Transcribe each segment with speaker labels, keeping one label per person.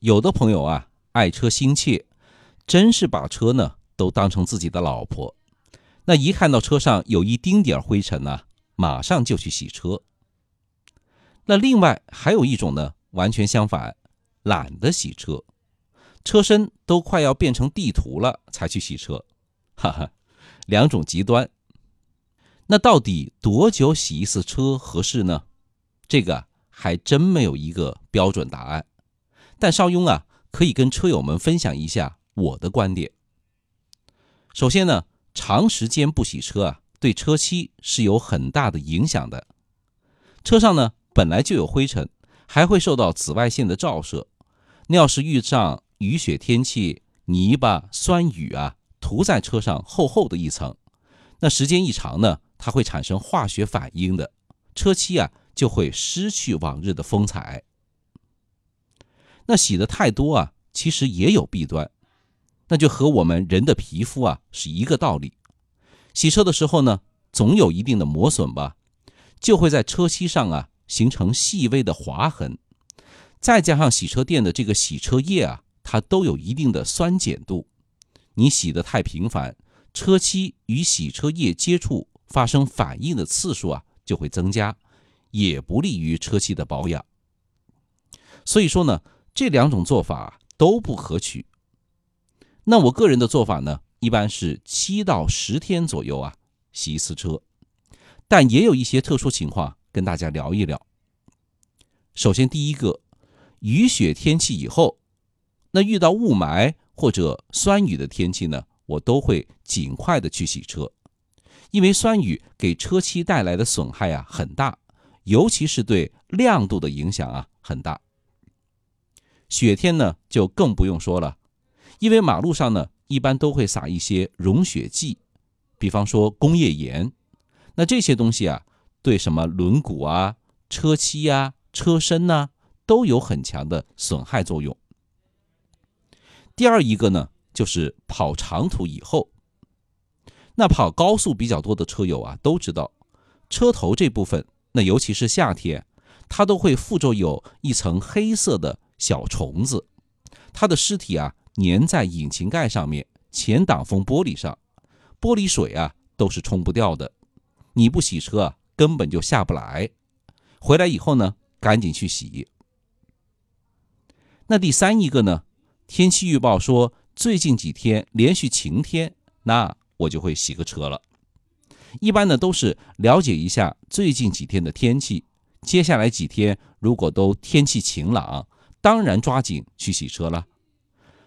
Speaker 1: 有的朋友啊，爱车心切，真是把车呢都当成自己的老婆。那一看到车上有一丁点灰尘呢，马上就去洗车。那另外还有一种呢，完全相反，懒得洗车，车身都快要变成地图了才去洗车，哈哈，两种极端。那到底多久洗一次车合适呢？这个还真没有一个标准答案。但邵雍啊，可以跟车友们分享一下我的观点。首先呢，长时间不洗车啊，对车漆是有很大的影响的。车上呢本来就有灰尘，还会受到紫外线的照射。那要是遇上雨雪天气，泥巴、酸雨啊，涂在车上厚厚的一层，那时间一长呢，它会产生化学反应的，车漆啊就会失去往日的风采。那洗的太多啊，其实也有弊端，那就和我们人的皮肤啊是一个道理。洗车的时候呢，总有一定的磨损吧，就会在车漆上啊形成细微的划痕。再加上洗车店的这个洗车液啊，它都有一定的酸碱度，你洗的太频繁，车漆与洗车液接触发生反应的次数啊就会增加，也不利于车漆的保养。所以说呢。这两种做法都不可取。那我个人的做法呢，一般是七到十天左右啊洗一次车，但也有一些特殊情况跟大家聊一聊。首先，第一个，雨雪天气以后，那遇到雾霾或者酸雨的天气呢，我都会尽快的去洗车，因为酸雨给车漆带来的损害啊很大，尤其是对亮度的影响啊很大。雪天呢，就更不用说了，因为马路上呢，一般都会撒一些融雪剂，比方说工业盐，那这些东西啊，对什么轮毂啊、车漆呀、车身呢，都有很强的损害作用。第二一个呢，就是跑长途以后，那跑高速比较多的车友啊，都知道，车头这部分，那尤其是夏天，它都会附着有一层黑色的。小虫子，它的尸体啊粘在引擎盖上面、前挡风玻璃上，玻璃水啊都是冲不掉的。你不洗车啊，根本就下不来。回来以后呢，赶紧去洗。那第三一个呢，天气预报说最近几天连续晴天，那我就会洗个车了。一般呢都是了解一下最近几天的天气，接下来几天如果都天气晴朗。当然抓紧去洗车了。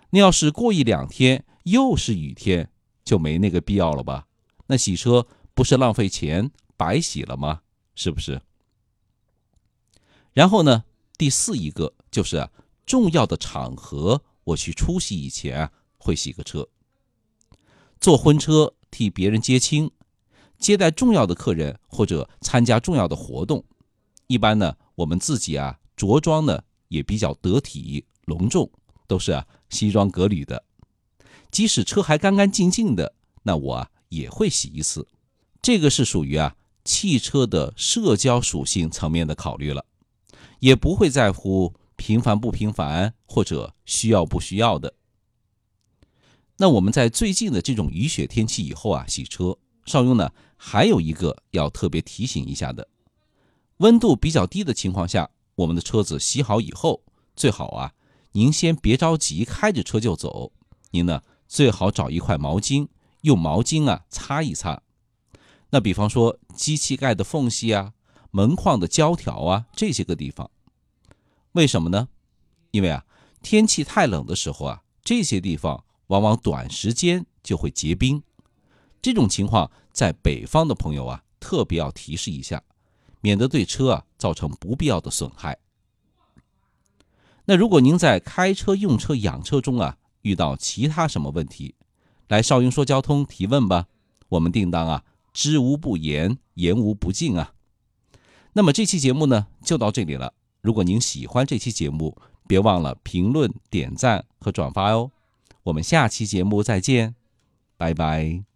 Speaker 1: 那要是过一两天又是雨天，就没那个必要了吧？那洗车不是浪费钱，白洗了吗？是不是？然后呢，第四一个就是，重要的场合我去出席以前啊，会洗个车。坐婚车替别人接亲，接待重要的客人或者参加重要的活动，一般呢，我们自己啊着装呢。也比较得体隆重，都是啊西装革履的。即使车还干干净净的，那我啊也会洗一次。这个是属于啊汽车的社交属性层面的考虑了，也不会在乎频繁不频繁或者需要不需要的。那我们在最近的这种雨雪天气以后啊洗车，邵雍呢还有一个要特别提醒一下的，温度比较低的情况下。我们的车子洗好以后，最好啊，您先别着急开着车就走。您呢，最好找一块毛巾，用毛巾啊擦一擦。那比方说机器盖的缝隙啊、门框的胶条啊这些个地方。为什么呢？因为啊，天气太冷的时候啊，这些地方往往短时间就会结冰。这种情况在北方的朋友啊，特别要提示一下。免得对车啊造成不必要的损害。那如果您在开车、用车、养车中啊遇到其他什么问题，来少云说交通提问吧，我们定当啊知无不言，言无不尽啊。那么这期节目呢就到这里了。如果您喜欢这期节目，别忘了评论、点赞和转发哦。我们下期节目再见，拜拜。